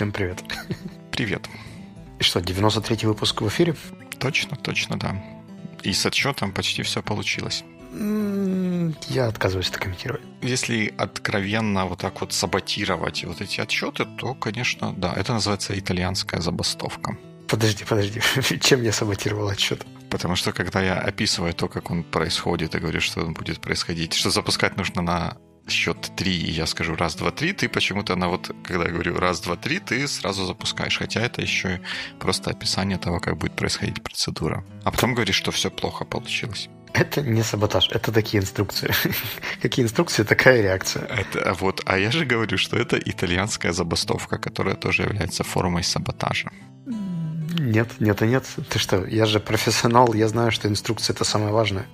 Всем привет. Привет. И что, 93-й выпуск в эфире? Точно, точно, да. И с отчетом почти все получилось. Я отказываюсь это комментировать. Если откровенно вот так вот саботировать вот эти отчеты, то, конечно, да, это называется итальянская забастовка. Подожди, подожди. Чем я саботировал отчет? Потому что когда я описываю то, как он происходит, и говорю, что он будет происходить, что запускать нужно на счет 3, и я скажу раз, два, три, ты почему-то на вот, когда я говорю раз, два, три, ты сразу запускаешь. Хотя это еще просто описание того, как будет происходить процедура. А потом говоришь, что все плохо получилось. Это не саботаж, это такие инструкции. Какие инструкции, такая реакция. Это, вот, а я же говорю, что это итальянская забастовка, которая тоже является формой саботажа. Нет, нет и нет. Ты что, я же профессионал, я знаю, что инструкция это самое важное.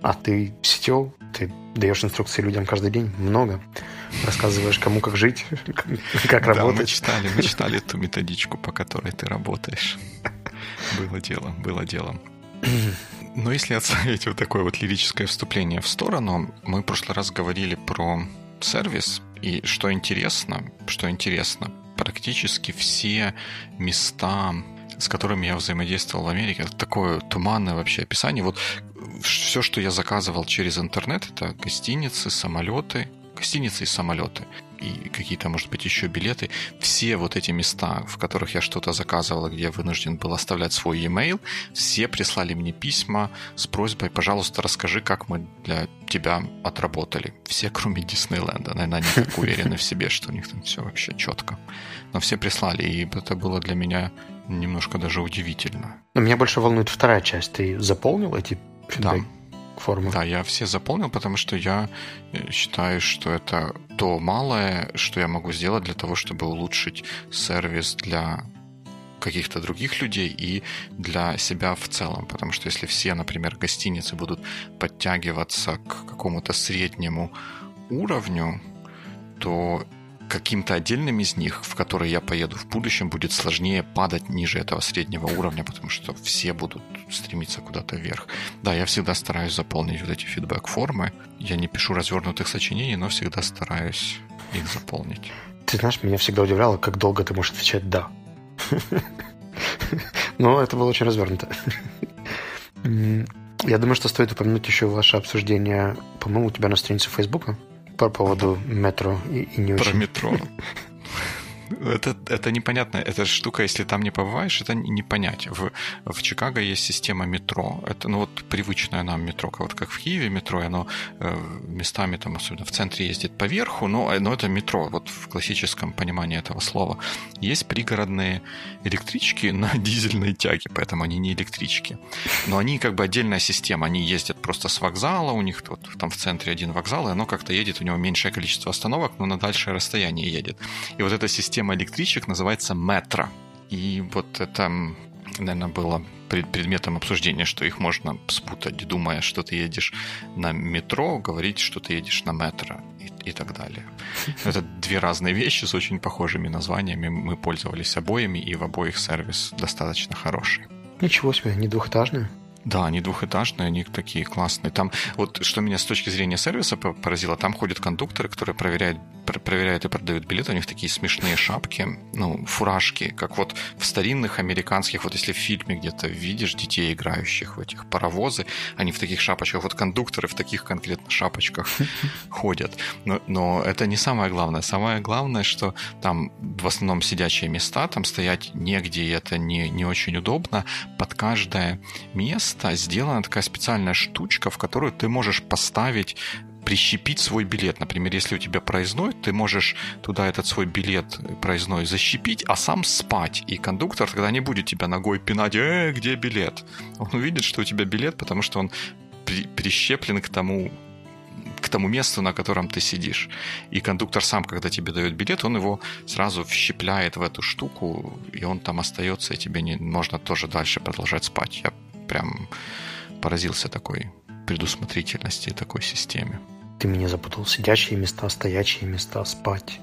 А ты сетел, ты даешь инструкции людям каждый день, много. Рассказываешь, кому как жить, как да, работать. мы читали, мы читали ту методичку, по которой ты работаешь. Было дело, было дело. Но если отставить вот такое вот лирическое вступление в сторону, мы в прошлый раз говорили про сервис, и что интересно, что интересно, практически все места с которыми я взаимодействовал в Америке. Это такое туманное вообще описание. Вот все, что я заказывал через интернет, это гостиницы, самолеты, гостиницы и самолеты и какие-то, может быть, еще билеты. Все вот эти места, в которых я что-то заказывал, где я вынужден был оставлять свой e-mail, все прислали мне письма с просьбой, пожалуйста, расскажи, как мы для тебя отработали. Все, кроме Диснейленда. Наверное, они так уверены в себе, что у них там все вообще четко. Но все прислали, и это было для меня немножко даже удивительно. Но меня больше волнует вторая часть. Ты заполнил эти фидбэк? Да формы. Да, я все заполнил, потому что я э, считаю, что это то малое, что я могу сделать для того, чтобы улучшить сервис для каких-то других людей и для себя в целом. Потому что если все, например, гостиницы будут подтягиваться к какому-то среднему уровню, то каким-то отдельным из них, в которые я поеду в будущем, будет сложнее падать ниже этого среднего уровня, потому что все будут стремиться куда-то вверх. Да, я всегда стараюсь заполнить вот эти фидбэк-формы. Я не пишу развернутых сочинений, но всегда стараюсь их заполнить. Ты знаешь, меня всегда удивляло, как долго ты можешь отвечать «да». Но это было очень развернуто. Я думаю, что стоит упомянуть еще ваше обсуждение, по-моему, у тебя на странице Фейсбука по поводу метро и, и не Про очень. метро. Это, это непонятно. Эта штука, если там не побываешь, это не понять. В, в Чикаго есть система метро. Это, ну, вот привычное нам метро, вот как в Киеве метро, оно э, местами там, особенно в центре, ездит поверху, но, но это метро, вот в классическом понимании этого слова. Есть пригородные электрички на дизельной тяге, поэтому они не электрички. Но они как бы отдельная система. Они ездят просто с вокзала, у них вот там в центре один вокзал, и оно как-то едет, у него меньшее количество остановок, но на дальшее расстояние едет. И вот эта система система электричек называется метро. И вот это, наверное, было предметом обсуждения, что их можно спутать, думая, что ты едешь на метро, говорить, что ты едешь на метро и, и так далее. Это две разные вещи с очень похожими названиями. Мы пользовались обоими, и в обоих сервис достаточно хороший. Ничего себе, не двухэтажные? Да, они двухэтажные, они такие классные. Там вот что меня с точки зрения сервиса поразило, там ходят кондукторы, которые проверяют проверяют и продают билеты, у них такие смешные шапки, ну, фуражки, как вот в старинных американских, вот если в фильме где-то видишь детей, играющих в этих паровозы, они в таких шапочках, вот кондукторы в таких конкретно шапочках ходят. Но, но это не самое главное. Самое главное, что там в основном сидячие места, там стоять негде, и это не, не очень удобно. Под каждое место сделана такая специальная штучка, в которую ты можешь поставить прищепить свой билет. Например, если у тебя проездной, ты можешь туда этот свой билет проездной защепить, а сам спать. И кондуктор тогда не будет тебя ногой пинать, э, где билет? Он увидит, что у тебя билет, потому что он при, прищеплен к тому к тому месту, на котором ты сидишь. И кондуктор сам, когда тебе дает билет, он его сразу вщепляет в эту штуку, и он там остается, и тебе не можно тоже дальше продолжать спать. Я прям поразился такой предусмотрительности такой системе. Ты меня запутал. Сидящие места, стоячие места, спать.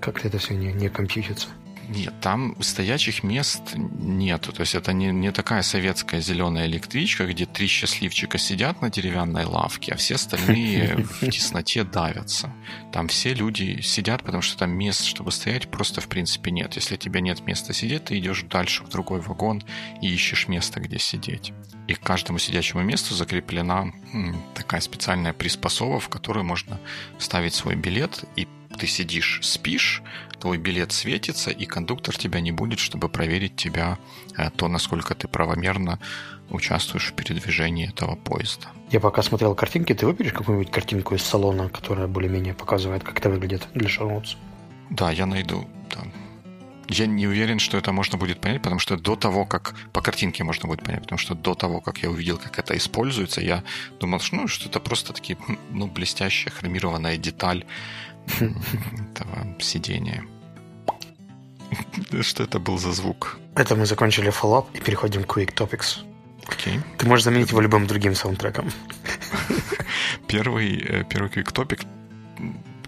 Как это все не, не компьютится? Нет, там стоячих мест нету. То есть это не, не такая советская зеленая электричка, где три счастливчика сидят на деревянной лавке, а все остальные в тесноте давятся. Там все люди сидят, потому что там мест, чтобы стоять, просто в принципе нет. Если у тебя нет места сидеть, ты идешь дальше в другой вагон и ищешь место, где сидеть. И к каждому сидячему месту закреплена такая специальная приспособа, в которую можно вставить свой билет и ты сидишь, спишь, твой билет светится, и кондуктор тебя не будет, чтобы проверить тебя э, то, насколько ты правомерно участвуешь в передвижении этого поезда. Я пока смотрел картинки, ты выберешь какую-нибудь картинку из салона, которая более-менее показывает, как это выглядит для шоу Да, я найду. Да. Я не уверен, что это можно будет понять, потому что до того, как по картинке можно будет понять, потому что до того, как я увидел, как это используется, я думал, что, ну, что это просто такие, ну, блестящая хромированная деталь этого сидения. Что это был за звук? Это мы закончили фоллап и переходим к Quick Topics. Окей. Ты можешь заменить его любым другим саундтреком. Первый, э, первый Quick Topic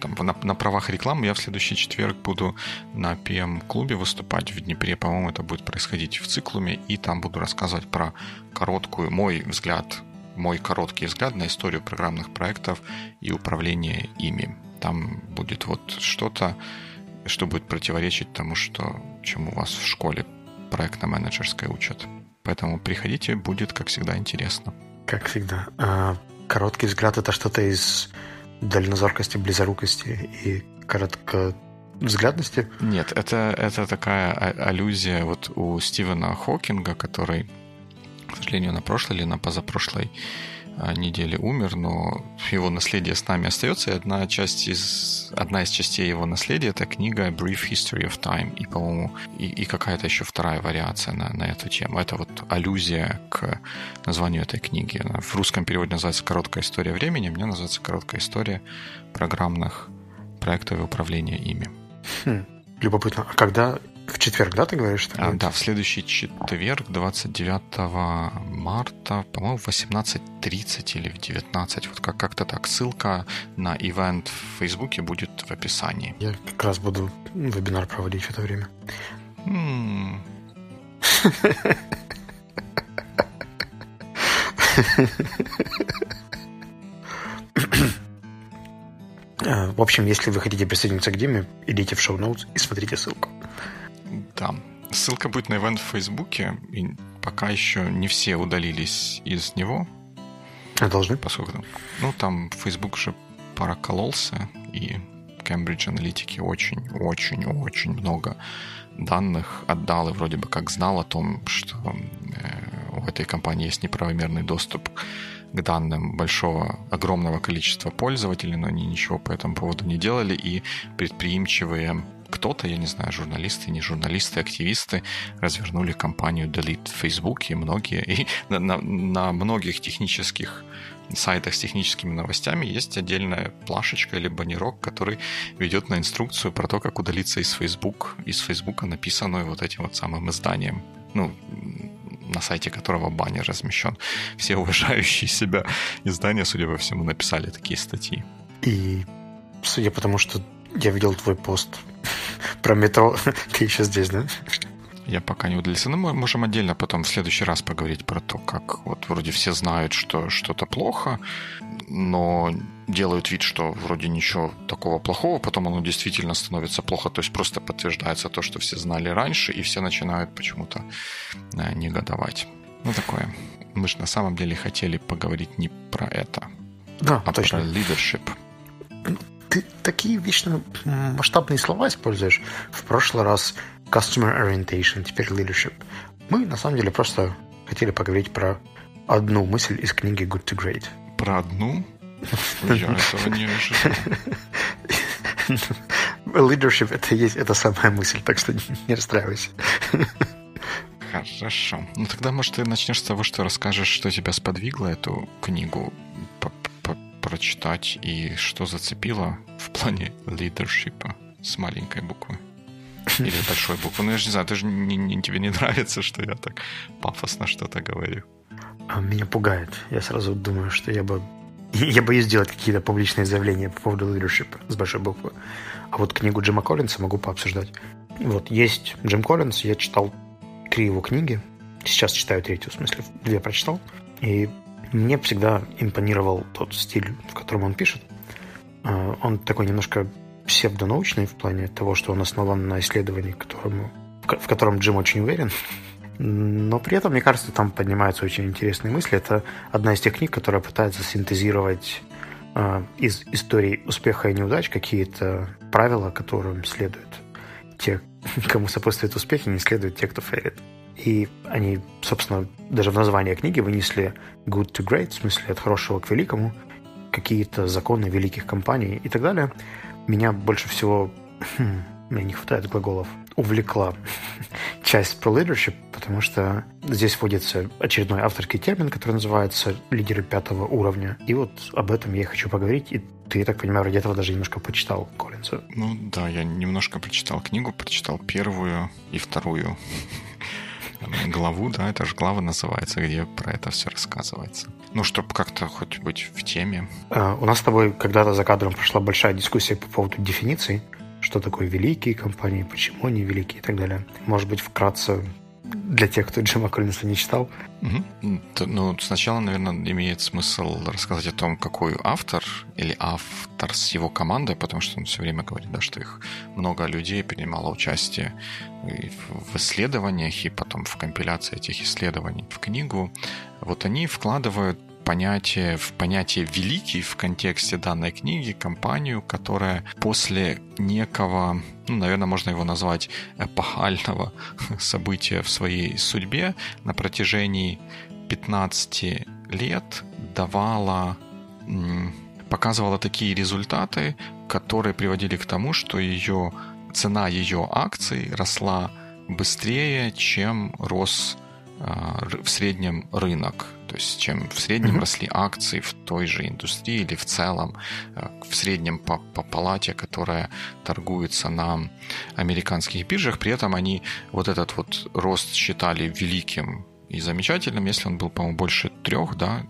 там, на, на правах рекламы я в следующий четверг буду на PM-клубе выступать в Днепре. По-моему, это будет происходить в циклуме. И там буду рассказывать про короткую, мой взгляд, мой короткий взгляд на историю программных проектов и управление ими. Там будет вот что-то, что будет противоречить тому, что, чему вас в школе проектно-менеджерской учат. Поэтому приходите, будет, как всегда, интересно. Как всегда. А, короткий взгляд — это что-то из дальнозоркости, близорукости и коротковзглядности? Нет, это, это такая а, аллюзия вот у Стивена Хокинга, который, к сожалению, на прошлой или на позапрошлой неделе умер, но его наследие с нами остается. И одна, часть из, одна из частей его наследия — это книга Brief History of Time. И, по-моему, и, и какая-то еще вторая вариация на, на эту тему. Это вот аллюзия к названию этой книги. Она в русском переводе называется «Короткая история времени», мне называется «Короткая история программных проектов и управления ими». Хм, любопытно. А когда в четверг, да, ты говоришь? А, да, в следующий четверг, 29 марта, по-моему, в 18.30 или в 19. Вот как- как-то так. Ссылка на ивент в Фейсбуке будет в описании. Я как раз буду вебинар проводить в это время. А, В общем, если вы хотите присоединиться к Диме, идите в шоу-ноутс и смотрите ссылку. Да. Ссылка будет на ивент в Фейсбуке, и пока еще не все удалились из него, А должны? поскольку там, ну, там Facebook уже прокололся, и Cambridge Analytica очень-очень-очень много данных отдал и вроде бы как знал о том, что э, у этой компании есть неправомерный доступ к данным большого, огромного количества пользователей, но они ничего по этому поводу не делали, и предприимчивые кто-то, я не знаю, журналисты, не журналисты, активисты развернули кампанию Delete в Facebook, и многие, и на, на, на многих технических сайтах с техническими новостями есть отдельная плашечка или баннерок, который ведет на инструкцию про то, как удалиться из Facebook, из Facebook написанную вот этим вот самым изданием. Ну, на сайте которого баннер размещен. Все уважающие себя издания, судя по всему, написали такие статьи. И судя по тому, что я видел твой пост про метро, ты еще здесь, да? Я пока не удалился. Но мы можем отдельно потом в следующий раз поговорить про то, как вот вроде все знают, что что-то плохо, но делают вид, что вроде ничего такого плохого, потом оно действительно становится плохо, то есть просто подтверждается то, что все знали раньше, и все начинают почему-то э, негодовать. Ну, такое. Мы же на самом деле хотели поговорить не про это, Да, а точно. про leadership. Ты такие вечно масштабные слова используешь. В прошлый раз customer orientation, теперь leadership. Мы, на самом деле, просто хотели поговорить про одну мысль из книги Good to Great. Про одну? Я этого не ожидал. Leadership это есть эта самая мысль, так что не расстраивайся. Хорошо. Ну тогда, может, ты начнешь с того, что расскажешь, что тебя сподвигло эту книгу прочитать и что зацепило в плане лидершипа с маленькой буквы. Или большой буквы. Ну, я же не знаю, ты же не- не- тебе не нравится, что я так пафосно что-то говорю. А Меня пугает. Я сразу думаю, что я бы... Я боюсь делать какие-то публичные заявления по поводу leadership с большой буквы. А вот книгу Джима Коллинса могу пообсуждать. Вот, есть Джим Коллинз, я читал три его книги. Сейчас читаю третью, в смысле, две прочитал. И мне всегда импонировал тот стиль, в котором он пишет. А, он такой немножко псевдонаучный в плане того, что он основан на исследовании, которому, в котором Джим очень уверен. Но при этом, мне кажется, там поднимаются очень интересные мысли. Это одна из тех книг, которая пытается синтезировать э, из историй успеха и неудач какие-то правила, которым следуют те, кому сопутствует успех, и не следуют те, кто фейлит. И они, собственно, даже в названии книги вынесли good to great, в смысле от хорошего к великому, какие-то законы великих компаний и так далее. Меня больше всего, хм, мне не хватает глаголов, увлекла часть про leadership, потому что здесь вводится очередной авторский термин, который называется лидеры пятого уровня. И вот об этом я хочу поговорить. И ты, я так понимаю, ради этого даже немножко почитал Коллинза. Ну да, я немножко прочитал книгу, прочитал первую и вторую главу, да, это же глава называется, где про это все рассказывается. Ну, чтобы как-то хоть быть в теме. Uh, у нас с тобой когда-то за кадром прошла большая дискуссия по поводу дефиниций, что такое великие компании, почему они великие и так далее. Может быть, вкратце для тех, кто Джима Коллинса не читал? Угу. Ну, сначала, наверное, имеет смысл рассказать о том, какой автор или автор с его командой, потому что он все время говорит, да, что их много людей принимало участие в исследованиях и потом в компиляции этих исследований в книгу. Вот они вкладывают понятие, в понятие «великий» в контексте данной книги компанию, которая после некого, ну, наверное, можно его назвать эпохального события в своей судьбе на протяжении 15 лет давала показывала такие результаты, которые приводили к тому, что ее цена ее акций росла быстрее, чем рос а, в среднем рынок. То есть чем в среднем mm-hmm. росли акции в той же индустрии или в целом а, в среднем по, по палате, которая торгуется на американских биржах, при этом они вот этот вот рост считали великим и замечательным, если он был, по-моему, больше трех, да,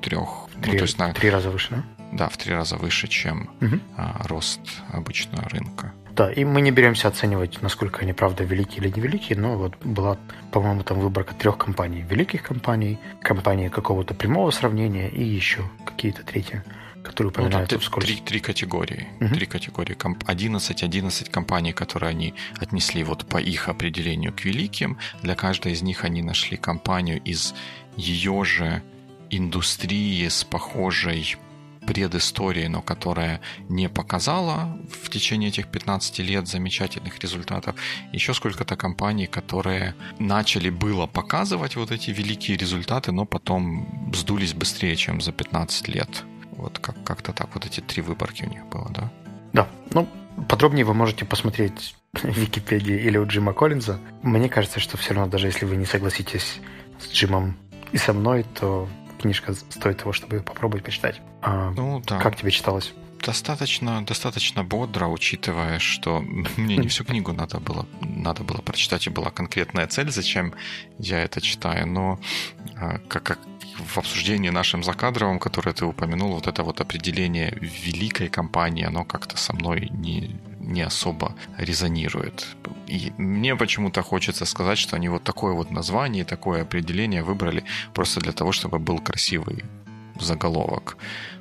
трех. Три, ну, то есть на, три раза выше, да? Да, в три раза выше, чем угу. рост обычного рынка. Да, и мы не беремся оценивать, насколько они, правда, великие или невеликие, но вот была, по-моему, там выборка трех компаний. Великих компаний, компании какого-то прямого сравнения и еще какие-то третьи, которые упоминаются ну, вскользь. Три, три категории. Угу. Три категории. 11, 11 компаний, которые они отнесли вот по их определению к великим. Для каждой из них они нашли компанию из ее же индустрии с похожей предыстории, но которая не показала в течение этих 15 лет замечательных результатов. Еще сколько-то компаний, которые начали было показывать вот эти великие результаты, но потом сдулись быстрее, чем за 15 лет. Вот как- как-то так вот эти три выборки у них было, да? Да, ну, подробнее вы можете посмотреть в Википедии или у Джима Коллинза. Мне кажется, что все равно, даже если вы не согласитесь с Джимом и со мной, то книжка стоит того, чтобы попробовать почитать. А, ну, да. Как тебе читалось? Достаточно, достаточно бодро, учитывая, что мне не всю книгу надо было, надо было прочитать, и была конкретная цель, зачем я это читаю. Но а, как, как в обсуждении нашим закадровым, которое ты упомянул, вот это вот определение великой компании, оно как-то со мной не, не особо резонирует. И мне почему-то хочется сказать, что они вот такое вот название, такое определение выбрали просто для того, чтобы был красивый заголовок.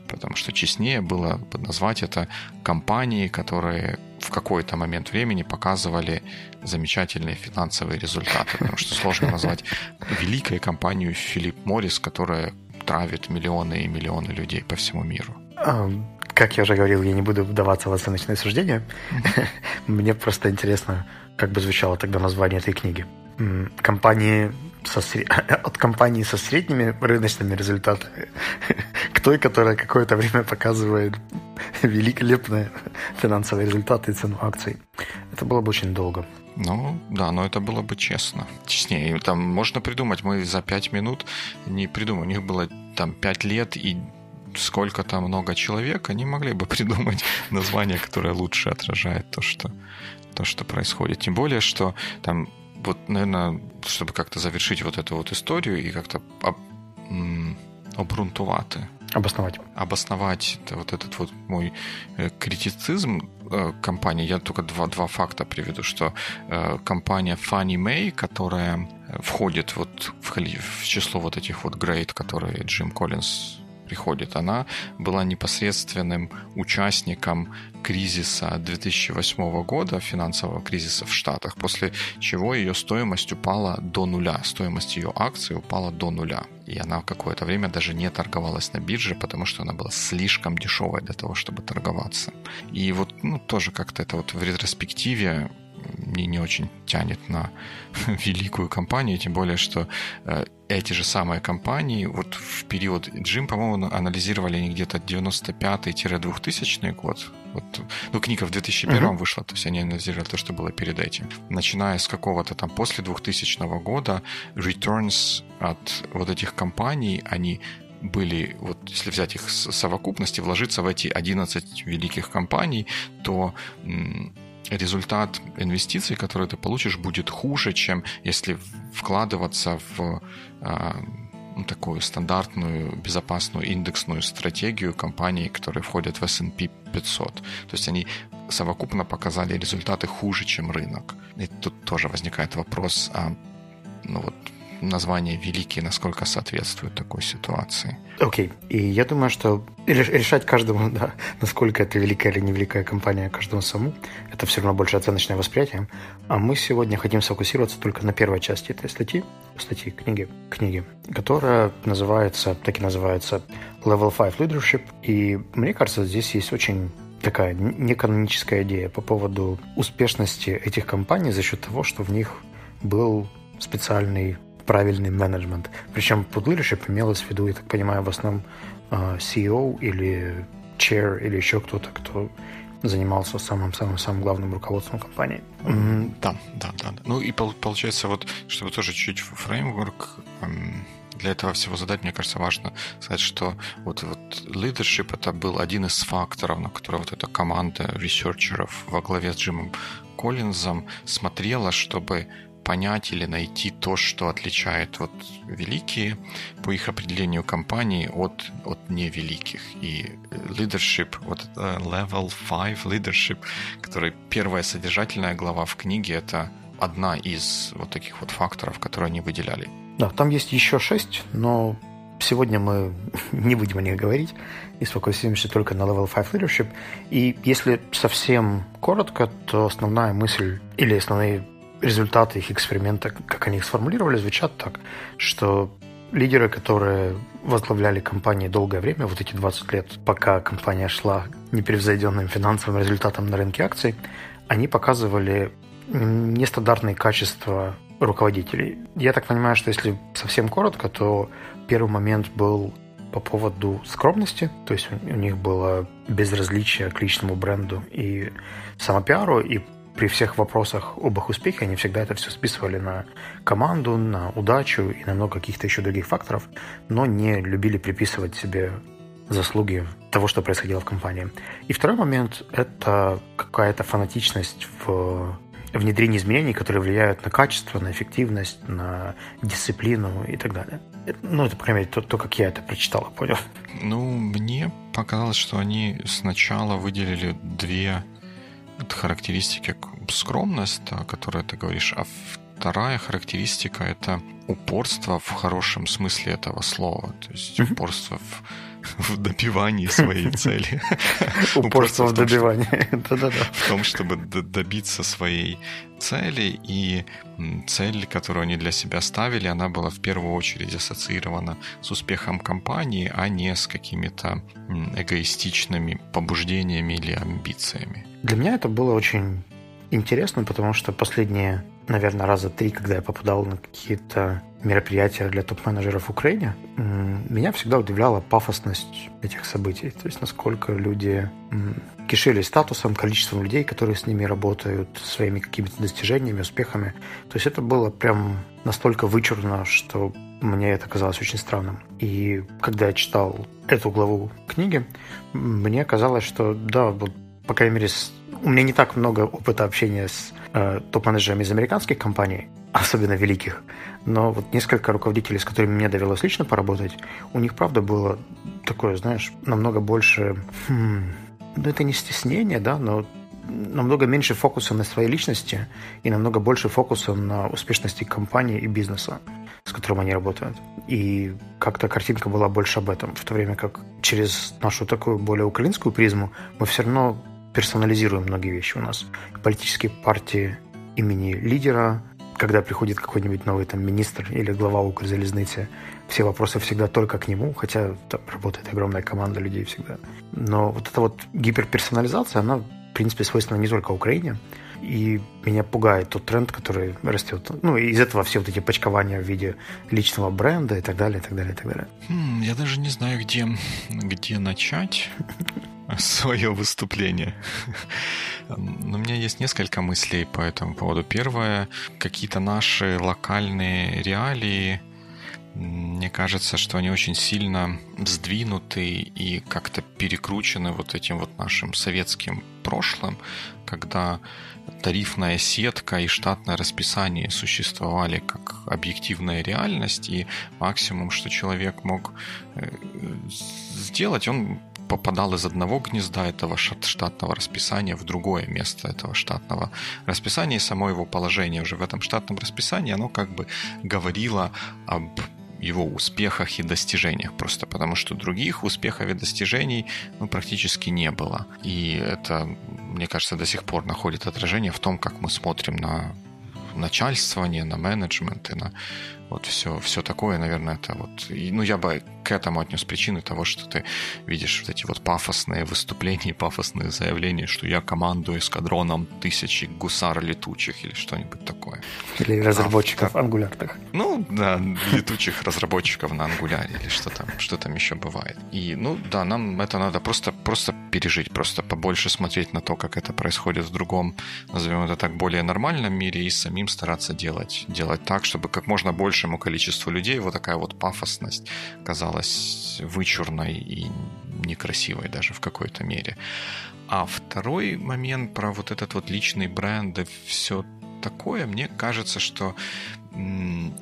Потому что честнее было бы назвать это компании, которые в какой-то момент времени показывали замечательные финансовые результаты. Потому что сложно назвать великой компанию Филипп Моррис, которая травит миллионы и миллионы людей по всему миру. Как я уже говорил, я не буду вдаваться в оценочное суждение. Мне просто интересно, как бы звучало тогда название этой книги. Компании со, от компании со средними рыночными результатами к той, которая какое-то время показывает великолепные финансовые результаты и цену акций. Это было бы очень долго. Ну, да, но это было бы честно. Честнее. Там можно придумать, мы за пять минут не придумаем. У них было там пять лет и сколько там много человек, они могли бы придумать название, которое лучше отражает то, что, то, что происходит. Тем более, что там вот, наверное, чтобы как-то завершить вот эту вот историю и как-то об, обґрунтувати Обосновать. Обосновать вот этот вот мой э, критицизм э, компании. Я только два, два факта приведу, что э, компания Funny May, которая входит вот в, в число вот этих вот грейд, которые Джим Коллинз приходит, она была непосредственным участником кризиса 2008 года, финансового кризиса в Штатах, после чего ее стоимость упала до нуля, стоимость ее акций упала до нуля. И она какое-то время даже не торговалась на бирже, потому что она была слишком дешевой для того, чтобы торговаться. И вот ну, тоже как-то это вот в ретроспективе мне не очень тянет на великую компанию, тем более, что э, эти же самые компании, вот в период Джим, по-моему, анализировали они где-то 95-2000 год. Вот, ну, книга в 2001 uh-huh. вышла, то есть они анализировали то, что было перед этим. Начиная с какого-то там после 2000 года, returns от вот этих компаний, они были, вот если взять их совокупности, вложиться в эти 11 великих компаний, то результат инвестиций, которые ты получишь, будет хуже, чем если вкладываться в а, ну, такую стандартную, безопасную индексную стратегию компаний, которые входят в S&P 500. То есть они совокупно показали результаты хуже, чем рынок. И тут тоже возникает вопрос, а ну вот название «Великий» насколько соответствует такой ситуации. Окей. Okay. И я думаю, что решать каждому, да, насколько это великая или невеликая компания, каждому самому, это все равно больше оценочное восприятие. А мы сегодня хотим сфокусироваться только на первой части этой статьи, статьи, книги, книги, которая называется, так и называется Level 5 Leadership. И мне кажется, здесь есть очень такая неканоническая идея по поводу успешности этих компаний за счет того, что в них был специальный правильный менеджмент. Причем под leadership имелось в виду, я так понимаю, в основном а, CEO или chair или еще кто-то, кто занимался самым-самым-самым главным руководством компании. Да, да, да. Ну и получается вот, чтобы тоже чуть фреймворк для этого всего задать, мне кажется, важно сказать, что вот, вот leadership это был один из факторов, на который вот эта команда ресерчеров во главе с Джимом Коллинзом смотрела, чтобы понять или найти то, что отличает вот великие по их определению компании от, от невеликих. И leadership, вот level 5 leadership, который первая содержательная глава в книге, это одна из вот таких вот факторов, которые они выделяли. Да, там есть еще шесть, но сегодня мы не будем о них говорить и сфокусируемся только на Level 5 Leadership. И если совсем коротко, то основная мысль или основные результаты их эксперимента, как они их сформулировали, звучат так, что лидеры, которые возглавляли компании долгое время, вот эти 20 лет, пока компания шла непревзойденным финансовым результатом на рынке акций, они показывали нестандартные качества руководителей. Я так понимаю, что если совсем коротко, то первый момент был по поводу скромности, то есть у них было безразличие к личному бренду и самопиару, и при всех вопросах об их успехе они всегда это все списывали на команду, на удачу и на много каких-то еще других факторов, но не любили приписывать себе заслуги того, что происходило в компании. И второй момент – это какая-то фанатичность в внедрении изменений, которые влияют на качество, на эффективность, на дисциплину и так далее. Ну, это, по крайней мере, то, то как я это прочитал, понял. Ну, мне показалось, что они сначала выделили две характеристики скромность, о которой ты говоришь, а вторая характеристика это упорство в хорошем смысле этого слова. То есть упорство в в добивании своей цели. Упорство в добивании. В том, чтобы добиться своей цели, и цель, которую они для себя ставили, она была в первую очередь ассоциирована с успехом компании, а не с какими-то эгоистичными побуждениями или амбициями. Для меня это было очень интересно, потому что последние, наверное, раза три, когда я попадал на какие-то мероприятия для топ-менеджеров в Украине, меня всегда удивляла пафосность этих событий. То есть насколько люди кишили статусом, количеством людей, которые с ними работают, своими какими-то достижениями, успехами. То есть это было прям настолько вычурно, что мне это казалось очень странным. И когда я читал эту главу книги, мне казалось, что да, вот, по крайней мере, у меня не так много опыта общения с э, топ-менеджерами из американских компаний, особенно великих. Но вот несколько руководителей, с которыми мне довелось лично поработать, у них, правда, было такое, знаешь, намного больше... Хм, ну, это не стеснение, да, но намного меньше фокуса на своей личности и намного больше фокуса на успешности компании и бизнеса, с которым они работают. И как-то картинка была больше об этом, в то время как через нашу такую более украинскую призму мы все равно персонализируем многие вещи у нас. Политические партии имени лидера, когда приходит какой-нибудь новый там министр или глава Укрзалезницы, все вопросы всегда только к нему, хотя там работает огромная команда людей всегда. Но вот эта вот гиперперсонализация, она, в принципе, свойственна не только Украине. И меня пугает тот тренд, который растет. Ну, из этого все вот эти почкования в виде личного бренда и так далее, и так далее, и так далее. Хм, я даже не знаю, где, где начать свое выступление. Но у меня есть несколько мыслей по этому поводу. Первое, какие-то наши локальные реалии, мне кажется, что они очень сильно сдвинуты и как-то перекручены вот этим вот нашим советским прошлым, когда тарифная сетка и штатное расписание существовали как объективная реальность, и максимум, что человек мог э, сделать, он попадал из одного гнезда этого штатного расписания в другое место этого штатного расписания, и само его положение уже в этом штатном расписании, оно как бы говорило об его успехах и достижениях, просто потому что других успехов и достижений ну, практически не было. И это, мне кажется, до сих пор находит отражение в том, как мы смотрим на начальствование, на менеджмент и на вот все, все такое, наверное, это вот... И, ну, я бы к этому отнес причины того, что ты видишь вот эти вот пафосные выступления, пафосные заявления, что я командую эскадроном тысячи гусар летучих или что-нибудь такое. Или разработчиков а, ангулярных. Ну, да, летучих разработчиков на ангуляре или что там, что там еще бывает. И, ну, да, нам это надо просто, просто пережить, просто побольше смотреть на то, как это происходит в другом, назовем это так, более нормальном мире и самим стараться делать, делать так, чтобы как можно больше большему количеству людей вот такая вот пафосность казалась вычурной и некрасивой даже в какой-то мере. А второй момент про вот этот вот личный бренд и все такое, мне кажется, что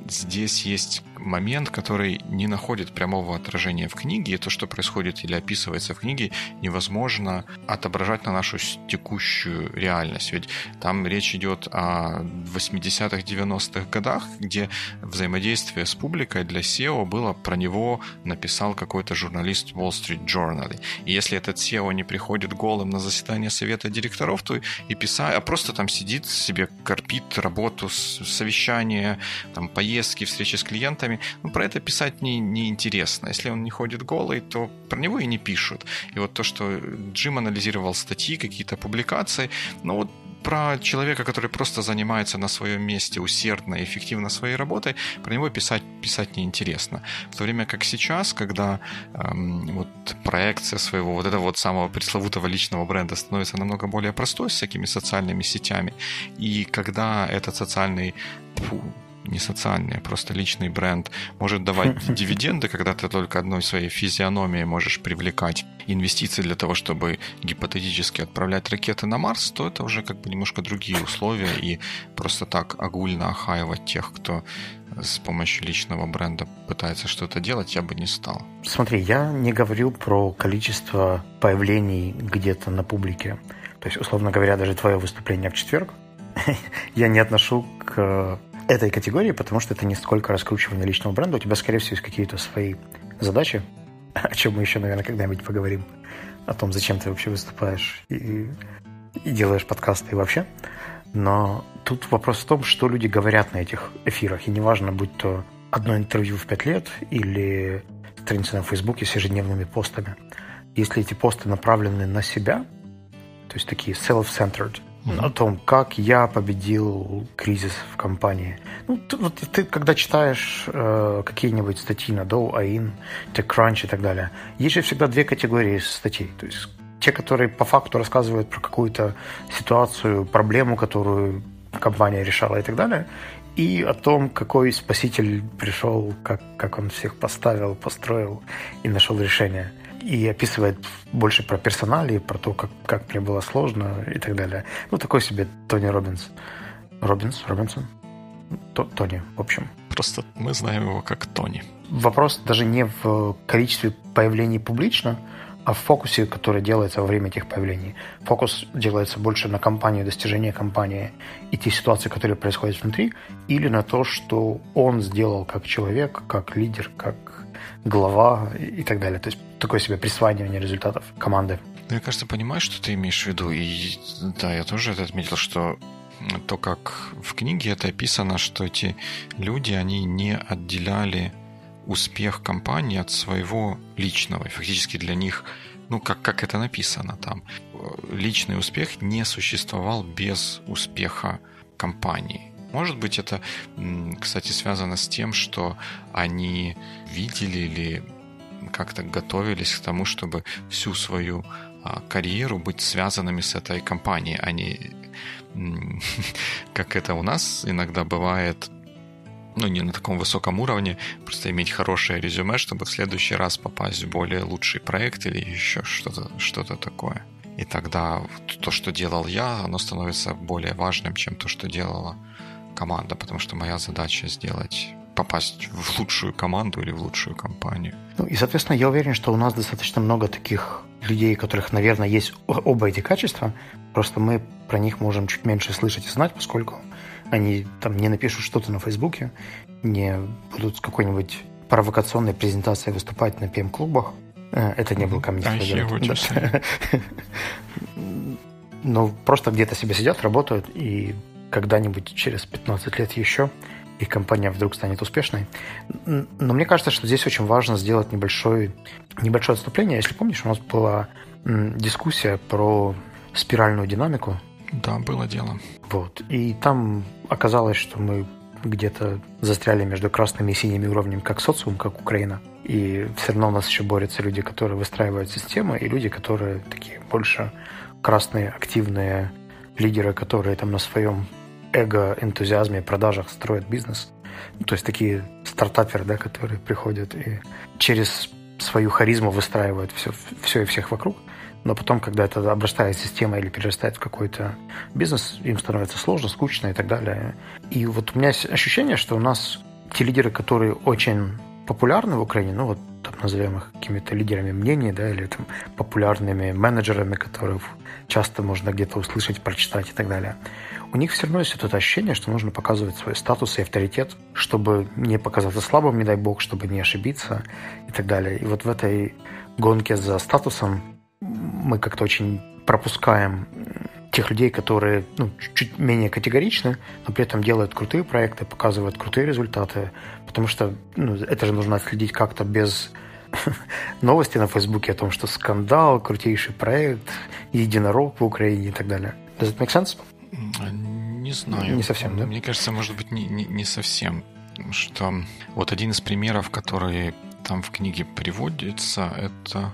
здесь есть момент, который не находит прямого отражения в книге, и то, что происходит или описывается в книге, невозможно отображать на нашу текущую реальность. Ведь там речь идет о 80-х, 90-х годах, где взаимодействие с публикой для SEO было про него написал какой-то журналист Wall Street Journal. И если этот SEO не приходит голым на заседание совета директоров, то и писать, а просто там сидит себе, корпит работу, совещание, там, поездки, встречи с клиентами, ну, про это писать не, не интересно. Если он не ходит голый, то про него и не пишут. И вот то, что Джим анализировал статьи, какие-то публикации, ну вот про человека, который просто занимается на своем месте усердно и эффективно своей работой, про него писать, писать неинтересно. В то время как сейчас, когда эм, вот проекция своего вот этого вот самого пресловутого личного бренда становится намного более простой с всякими социальными сетями, и когда этот социальный не социальный, а просто личный бренд может давать дивиденды, когда ты только одной своей физиономией можешь привлекать инвестиции для того, чтобы гипотетически отправлять ракеты на Марс, то это уже как бы немножко другие условия, и просто так огульно охаивать тех, кто с помощью личного бренда пытается что-то делать, я бы не стал. Смотри, я не говорю про количество появлений где-то на публике. То есть, условно говоря, даже твое выступление в четверг я не отношу к этой категории, потому что это не столько раскручивание личного бренда, у тебя, скорее всего, есть какие-то свои задачи, о чем мы еще, наверное, когда-нибудь поговорим, о том, зачем ты вообще выступаешь и, и делаешь подкасты и вообще. Но тут вопрос в том, что люди говорят на этих эфирах, и неважно, будь то одно интервью в пять лет или страница на Фейсбуке с ежедневными постами. Если эти посты направлены на себя, то есть такие self-centered, mm-hmm. о том, как я победил кризис в компании. Ну, ты, вот ты, когда читаешь э, какие-нибудь статьи на Dow, AIN, TechCrunch и так далее, есть же всегда две категории статей. То есть те, которые по факту рассказывают про какую-то ситуацию, проблему, которую компания решала и так далее, и о том, какой спаситель пришел, как, как он всех поставил, построил и нашел решение и описывает больше про персонали, про то, как, как мне было сложно и так далее. Ну, такой себе Тони Робинс. Робинс? Робинсон? Тони, в общем. Просто мы знаем его как Тони. Вопрос даже не в количестве появлений публично, а в фокусе, который делается во время этих появлений. Фокус делается больше на компанию, достижение компании и те ситуации, которые происходят внутри, или на то, что он сделал как человек, как лидер, как глава и так далее. То есть такое себе присваивание результатов команды. Мне кажется, понимаю, что ты имеешь в виду. И да, я тоже это отметил, что то, как в книге это описано, что эти люди, они не отделяли успех компании от своего личного. И фактически для них, ну, как, как это написано там, личный успех не существовал без успеха компании. Может быть, это, кстати, связано с тем, что они видели или как-то готовились к тому, чтобы всю свою а, карьеру быть связанными с этой компанией, а не как это у нас иногда бывает, ну, не на таком высоком уровне, просто иметь хорошее резюме, чтобы в следующий раз попасть в более лучший проект или еще что-то что такое. И тогда то, что делал я, оно становится более важным, чем то, что делала команда, потому что моя задача сделать попасть в лучшую команду или в лучшую компанию. Ну и, соответственно, я уверен, что у нас достаточно много таких людей, у которых, наверное, есть оба эти качества, просто мы про них можем чуть меньше слышать и знать, поскольку они там не напишут что-то на Фейсбуке, не будут с какой-нибудь провокационной презентацией выступать на PM-клубах. Э, это не был ко мне. Но просто где-то себе сидят, работают, и когда-нибудь через 15 лет еще и компания вдруг станет успешной. Но мне кажется, что здесь очень важно сделать небольшой, небольшое отступление. Если помнишь, у нас была дискуссия про спиральную динамику. Да, было дело. Вот. И там оказалось, что мы где-то застряли между красными и синими уровнями, как социум, как Украина. И все равно у нас еще борются люди, которые выстраивают системы, и люди, которые такие больше красные, активные лидеры, которые там на своем эго-энтузиазме, продажах строят бизнес. Ну, то есть такие стартаперы, да, которые приходят и через свою харизму выстраивают все, все и всех вокруг. Но потом, когда это обрастает системой или перерастает в какой-то бизнес, им становится сложно, скучно и так далее. И вот у меня есть ощущение, что у нас те лидеры, которые очень популярны в Украине, ну вот там назовем их какими-то лидерами мнений, да, или там популярными менеджерами, которых часто можно где-то услышать, прочитать и так далее у них все равно есть это ощущение, что нужно показывать свой статус и авторитет, чтобы не показаться слабым, не дай бог, чтобы не ошибиться и так далее. И вот в этой гонке за статусом мы как-то очень пропускаем тех людей, которые ну, чуть менее категоричны, но при этом делают крутые проекты, показывают крутые результаты, потому что ну, это же нужно отследить как-то без новости на Фейсбуке о том, что скандал, крутейший проект, единорог в Украине и так далее. Does it make sense? Не знаю. Не совсем, да? Мне кажется, может быть, не, не, не совсем. Что вот один из примеров, который там в книге приводится, это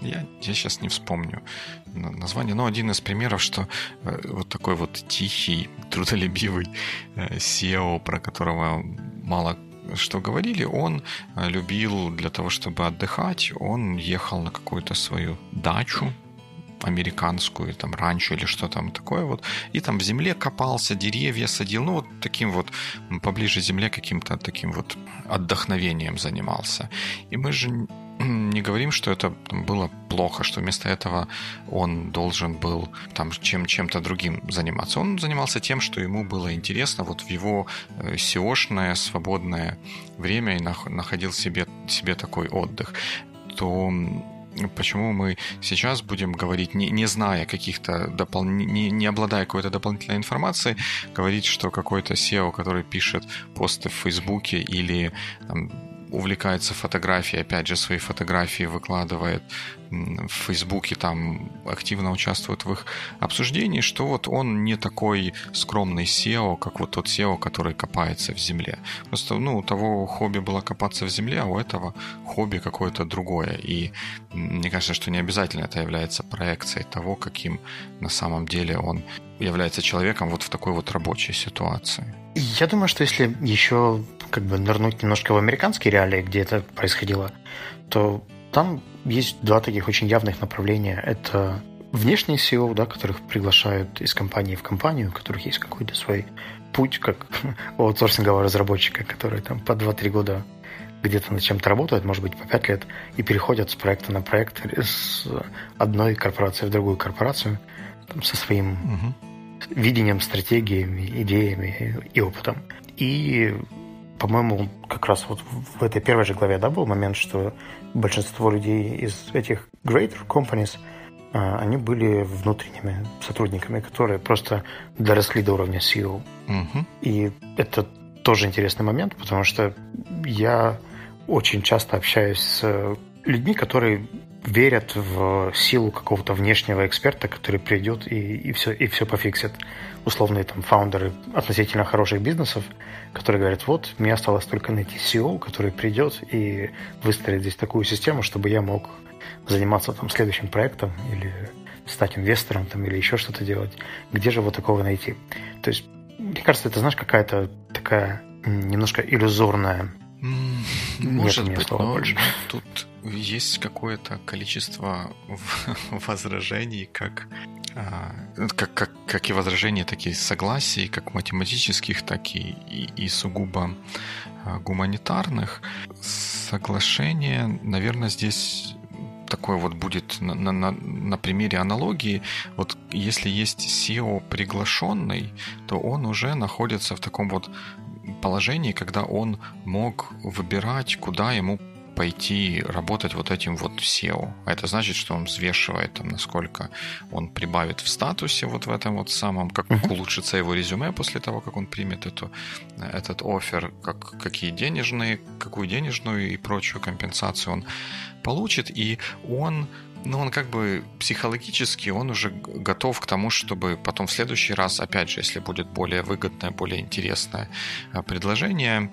я, я сейчас не вспомню название, но один из примеров, что э, вот такой вот тихий, трудолюбивый э, SEO, про которого мало что говорили, он э, любил для того, чтобы отдыхать, он ехал на какую-то свою дачу, американскую, там, ранчо или что там такое вот, и там в земле копался, деревья садил, ну, вот таким вот поближе земле каким-то таким вот отдохновением занимался. И мы же не говорим, что это было плохо, что вместо этого он должен был там чем, чем-то другим заниматься. Он занимался тем, что ему было интересно вот в его SEO-шное свободное время и находил себе, себе такой отдых то почему мы сейчас будем говорить, не, не зная каких-то допол... не, не обладая какой-то дополнительной информацией, говорить, что какой-то SEO, который пишет посты в Фейсбуке или там, увлекается фотографией, опять же, свои фотографии выкладывает в Фейсбуке, там активно участвует в их обсуждении, что вот он не такой скромный SEO, как вот тот SEO, который копается в земле. Просто, ну, у того хобби было копаться в земле, а у этого хобби какое-то другое. И мне кажется, что не обязательно это является проекцией того, каким на самом деле он является человеком вот в такой вот рабочей ситуации. Я думаю, что если еще как бы нырнуть немножко в американские реалии, где это происходило, то там есть два таких очень явных направления. Это внешние SEO, да, которых приглашают из компании в компанию, у которых есть какой-то свой путь, как у аутсорсингового разработчика, который там по 2-3 года где-то над чем-то работают, может быть, по 5 лет, и переходят с проекта на проект, с одной корпорации в другую корпорацию, там, со своим угу. видением, стратегиями, идеями и опытом. И, по-моему, как раз вот в этой первой же главе да, был момент, что большинство людей из этих greater companies – а, они были внутренними сотрудниками, которые просто доросли до уровня SEO. Угу. И это тоже интересный момент, потому что я очень часто общаюсь с людьми, которые верят в силу какого-то внешнего эксперта, который придет и, и, все, и все пофиксит. Условные там фаундеры относительно хороших бизнесов, которые говорят, вот, мне осталось только найти SEO, который придет и выстроит здесь такую систему, чтобы я мог заниматься там следующим проектом или стать инвестором там, или еще что-то делать. Где же вот такого найти? То есть, мне кажется, это, знаешь, какая-то такая немножко иллюзорная может Нет, быть, но больше. тут есть какое-то количество возражений, как, а, как, как, как и возражения, такие согласий, как математических, так и, и, и сугубо а, гуманитарных. Соглашение, наверное, здесь такой вот будет на, на, на примере аналогии. Вот если есть SEO приглашенный, то он уже находится в таком вот положении, когда он мог выбирать, куда ему пойти работать вот этим вот SEO. А это значит, что он взвешивает, там, насколько он прибавит в статусе вот в этом вот самом, как uh-huh. улучшится его резюме после того, как он примет эту, этот офер, как, какие денежные, какую денежную и прочую компенсацию он получит, и он ну, он как бы психологически, он уже готов к тому, чтобы потом в следующий раз, опять же, если будет более выгодное, более интересное э, предложение,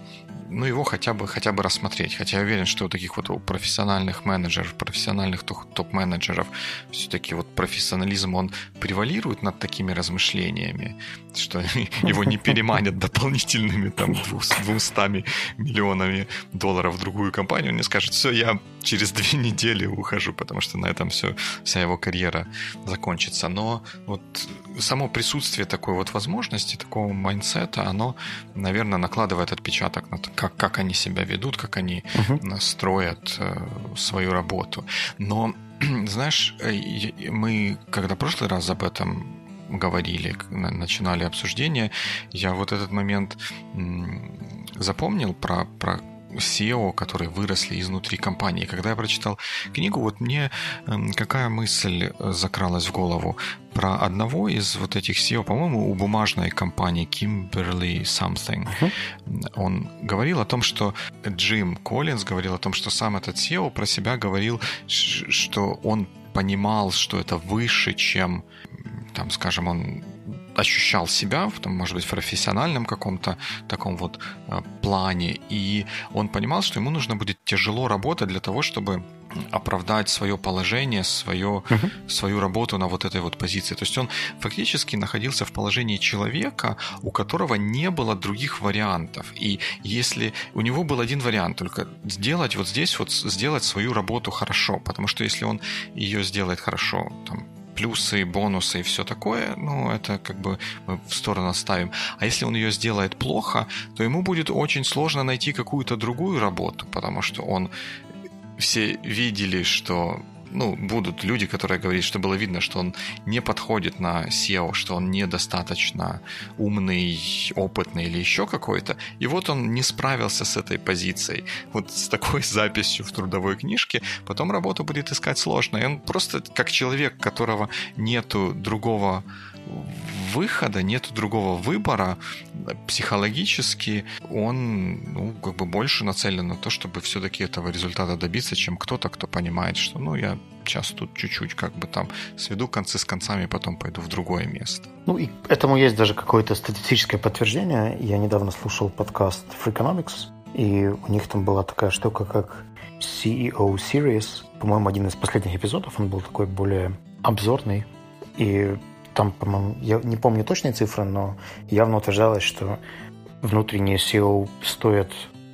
ну, его хотя бы, хотя бы рассмотреть. Хотя я уверен, что у таких вот у профессиональных менеджеров, профессиональных топ-менеджеров все-таки вот профессионализм, он превалирует над такими размышлениями, что его не переманят дополнительными там 200 миллионами долларов в другую компанию. Он не скажет, все, я через две недели ухожу, потому что на этом все, вся его карьера закончится. Но вот само присутствие такой вот возможности, такого mindset а, оно, наверное, накладывает отпечаток на как, как они себя ведут, как они uh-huh. строят э, свою работу. Но, знаешь, э, мы, когда в прошлый раз об этом говорили, начинали обсуждение, я вот этот момент запомнил про, про SEO, которые выросли изнутри компании. Когда я прочитал книгу, вот мне эм, какая мысль э, закралась в голову про одного из вот этих SEO, по-моему, у бумажной компании Kimberly Something. Uh-huh. Он говорил о том, что Джим Коллинз говорил о том, что сам этот SEO про себя говорил, что он понимал, что это выше, чем там, скажем, он ощущал себя, в, том, может быть, в профессиональном каком-то таком вот э, плане, и он понимал, что ему нужно будет тяжело работать для того, чтобы оправдать свое положение, свое, uh-huh. свою работу на вот этой вот позиции. То есть он фактически находился в положении человека, у которого не было других вариантов. И если у него был один вариант, только сделать вот здесь вот, сделать свою работу хорошо, потому что если он ее сделает хорошо, там, плюсы, бонусы и все такое, ну, это как бы мы в сторону ставим. А если он ее сделает плохо, то ему будет очень сложно найти какую-то другую работу, потому что он все видели, что ну, будут люди, которые говорят, что было видно, что он не подходит на SEO, что он недостаточно умный, опытный или еще какой-то. И вот он не справился с этой позицией. Вот с такой записью в трудовой книжке потом работу будет искать сложно. И он просто как человек, которого нету другого выхода, нет другого выбора, психологически он ну, как бы больше нацелен на то, чтобы все-таки этого результата добиться, чем кто-то, кто понимает, что ну я сейчас тут чуть-чуть как бы там сведу концы с концами, потом пойду в другое место. Ну и этому есть даже какое-то статистическое подтверждение. Я недавно слушал подкаст Freakonomics, и у них там была такая штука, как CEO Series. По-моему, один из последних эпизодов, он был такой более обзорный. И там, по-моему, я не помню точные цифры, но явно утверждалось, что внутренние SEO стоят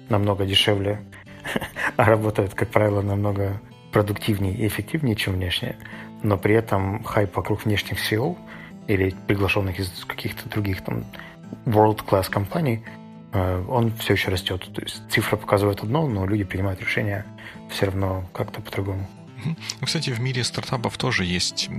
намного дешевле, а работают, как правило, намного продуктивнее и эффективнее, чем внешние, но при этом хайп вокруг внешних SEO или приглашенных из каких-то других там world-class компаний, э, он все еще растет. То есть цифра показывает одно, но люди принимают решения все равно как-то по-другому. Ну, кстати, в мире стартапов тоже есть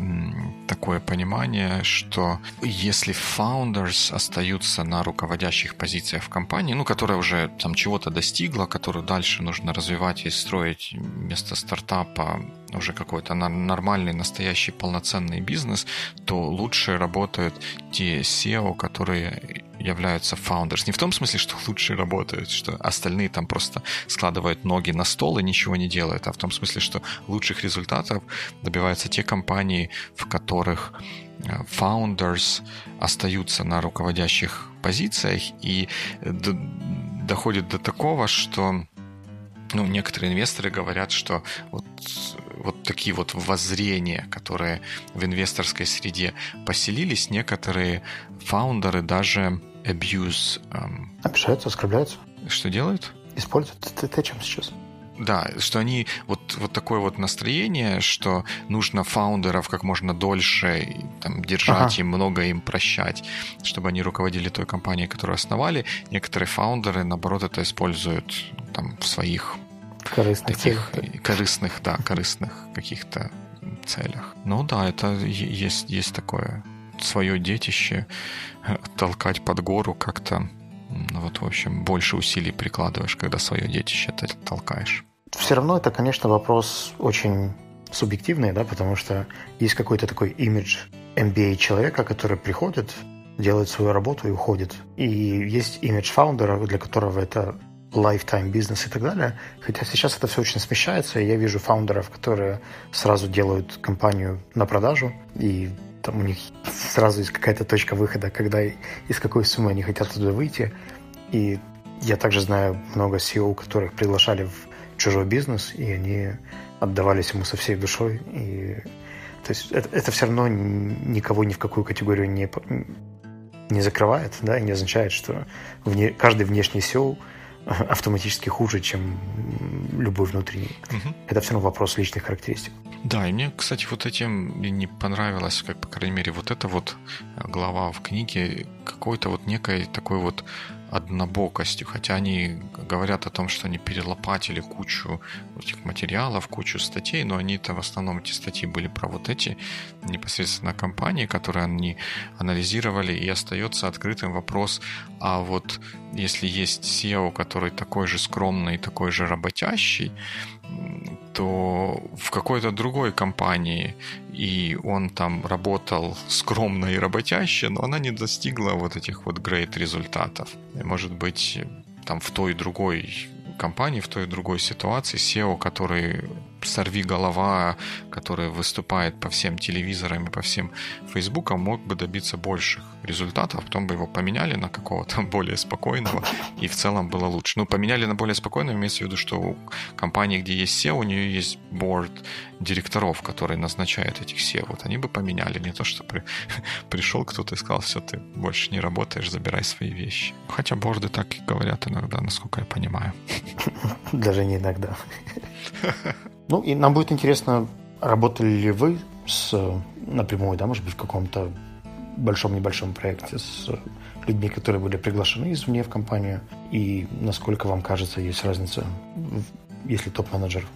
такое понимание, что если founders остаются на руководящих позициях в компании, ну, которая уже там чего-то достигла, которую дальше нужно развивать и строить вместо стартапа уже какой-то нормальный, настоящий, полноценный бизнес, то лучше работают те SEO, которые являются founders. Не в том смысле, что лучше работают, что остальные там просто складывают ноги на стол и ничего не делают, а в том смысле, что лучших результатов добиваются те компании, в которых э, founders остаются на руководящих позициях и доходит до такого, что ну, некоторые инвесторы говорят, что вот, вот такие вот воззрения, которые в инвесторской среде поселились, некоторые фаундеры даже abuse... Um, Обижаются, оскорбляются. Что делают? Используют. Ты, ты о чем сейчас? Да, что они вот, вот такое вот настроение, что нужно фаундеров как можно дольше там, держать ага. им, много им прощать, чтобы они руководили той компанией, которую основали. Некоторые фаундеры, наоборот, это используют там, в своих корыстных таких целях. корыстных, да, корыстных каких-то целях. Ну да, это есть, есть такое свое детище э, толкать под гору как-то, ну вот, в общем, больше усилий прикладываешь, когда свое детище толкаешь. Все равно это, конечно, вопрос очень субъективный, да, потому что есть какой-то такой имидж MBA человека, который приходит, делает свою работу и уходит. И есть имидж фаундера, для которого это lifetime бизнес и так далее. Хотя сейчас это все очень смещается, и я вижу фаундеров, которые сразу делают компанию на продажу, и там у них сразу есть какая-то точка выхода, когда из какой суммы они хотят туда выйти. И я также знаю много SEO, которых приглашали в чужой бизнес, и они отдавались ему со всей душой. И, то есть это, это все равно никого ни в какую категорию не, не закрывает, да, и не означает, что вне, каждый внешний SEO автоматически хуже, чем любой внутренний. Угу. Это все равно вопрос личных характеристик. Да, и мне, кстати, вот этим не понравилось, как, по крайней мере, вот эта вот глава в книге какой-то вот некой такой вот однобокостью, хотя они говорят о том, что они перелопатили кучу этих материалов, кучу статей, но они-то в основном эти статьи были про вот эти непосредственно компании, которые они анализировали, и остается открытым вопрос, а вот если есть SEO, который такой же скромный, такой же работящий, то в какой-то другой компании, и он там работал скромно и работяще, но она не достигла вот этих вот great результатов. И, может быть, там в той и другой компании, в той и другой ситуации SEO, который сорви голова, который выступает по всем телевизорам и по всем фейсбукам, мог бы добиться больших результатов, потом бы его поменяли на какого-то более спокойного, и в целом было лучше. Ну, поменяли на более спокойного, имеется в виду, что у компании, где есть SEO, у нее есть борт директоров, который назначает этих SEO. Вот они бы поменяли, не то, что при, пришел кто-то и сказал, все, ты больше не работаешь, забирай свои вещи. Хотя борды так и говорят иногда, насколько я понимаю. Даже не иногда. Ну, и нам будет интересно, работали ли вы с напрямую, да, может быть, в каком-то большом-небольшом проекте с людьми, которые были приглашены извне в компанию, и насколько вам кажется, есть разница, если топ-менеджер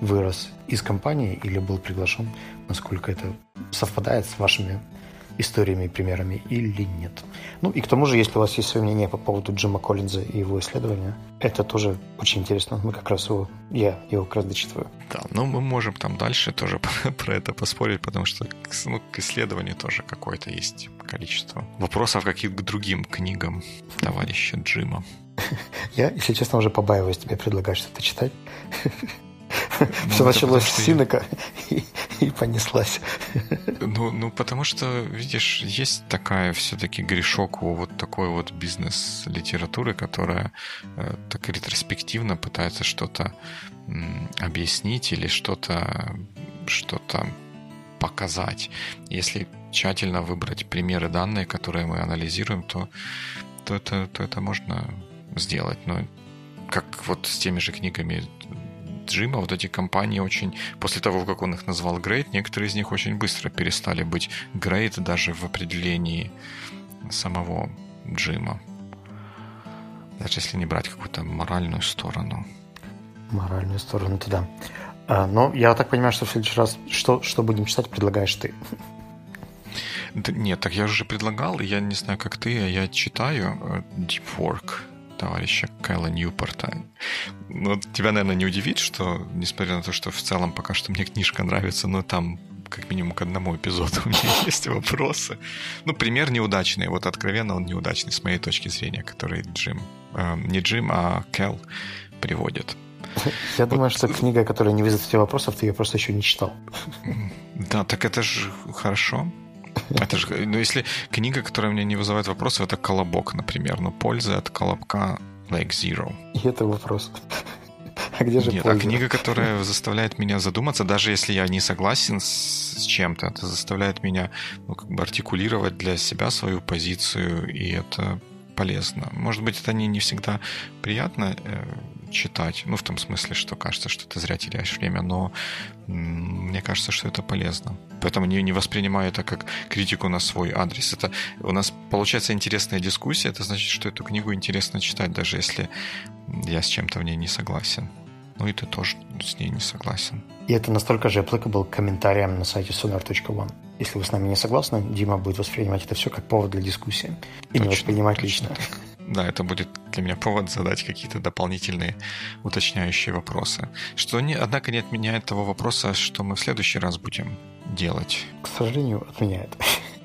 вырос из компании или был приглашен, насколько это совпадает с вашими историями и примерами или нет. Ну и к тому же, если у вас есть свое мнение по поводу Джима Коллинза и его исследования, это тоже очень интересно. Мы как раз его, я его как раз дочитываю. Да, ну мы можем там дальше тоже про это поспорить, потому что ну, к исследованию тоже какое-то есть количество вопросов каких к другим книгам товарища Джима. Я, если честно, уже побаиваюсь тебе предлагать что-то читать. Ну, Все началось с Синека и, и понеслась. Ну, ну, потому что, видишь, есть такая все-таки грешок у вот такой вот бизнес-литературы, которая э, так ретроспективно пытается что-то объяснить или что-то что-то показать. Если тщательно выбрать примеры данные, которые мы анализируем, то, то, это, то это можно сделать. Но как вот с теми же книгами Джима вот эти компании очень, после того, как он их назвал Great, некоторые из них очень быстро перестали быть Great даже в определении самого Джима. Даже если не брать какую-то моральную сторону. Моральную сторону, то да. А, но я так понимаю, что в следующий раз что, что будем читать, предлагаешь ты. Да, нет, так я уже предлагал, я не знаю, как ты, а я читаю э, Deep Work товарища Кайла Ньюпорта. Ну, тебя, наверное, не удивит, что, несмотря на то, что в целом пока что мне книжка нравится, но там как минимум к одному эпизоду у меня есть вопросы. Ну, пример неудачный. Вот откровенно он неудачный с моей точки зрения, который Джим, э, не Джим, а Кэл приводит. Я вот. думаю, что книга, которая не вызовет тебе вопросов, ты ее просто еще не читал. Да, так это же хорошо. Это же, ну, если книга, которая мне не вызывает вопросов, это «Колобок», например. Но польза от «Колобка» like zero. И это вопрос. А где же Нет, польза? а книга, которая заставляет меня задуматься, даже если я не согласен с, с чем-то, это заставляет меня ну, как бы артикулировать для себя свою позицию, и это полезно. Может быть, это не, не всегда приятно э, читать, ну, в том смысле, что кажется, что ты зря теряешь время, но мне кажется, что это полезно. Поэтому не, не воспринимаю это как критику на свой адрес. Это у нас получается интересная дискуссия, это значит, что эту книгу интересно читать, даже если я с чем-то в ней не согласен. Ну и ты тоже с ней не согласен. И это настолько же applicable к комментариям на сайте sonar.one. Если вы с нами не согласны, Дима будет воспринимать это все как повод для дискуссии. И точно, не воспринимать точно. лично. Да, это будет для меня повод задать какие-то дополнительные уточняющие вопросы. Что, не, однако, не отменяет того вопроса, что мы в следующий раз будем делать. К сожалению, отменяет.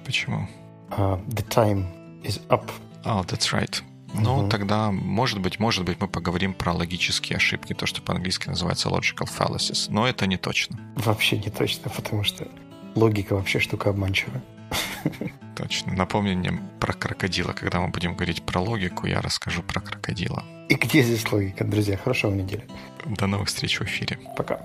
Почему? Uh, the time is up. Oh, that's right. Ну, угу. тогда, может быть, может быть, мы поговорим про логические ошибки, то, что по-английски называется logical fallacies. Но это не точно. Вообще не точно, потому что логика вообще штука обманчивая. Точно. Напомни мне про крокодила. Когда мы будем говорить про логику, я расскажу про крокодила. И где здесь логика, друзья? Хорошего недели. До новых встреч в эфире. Пока.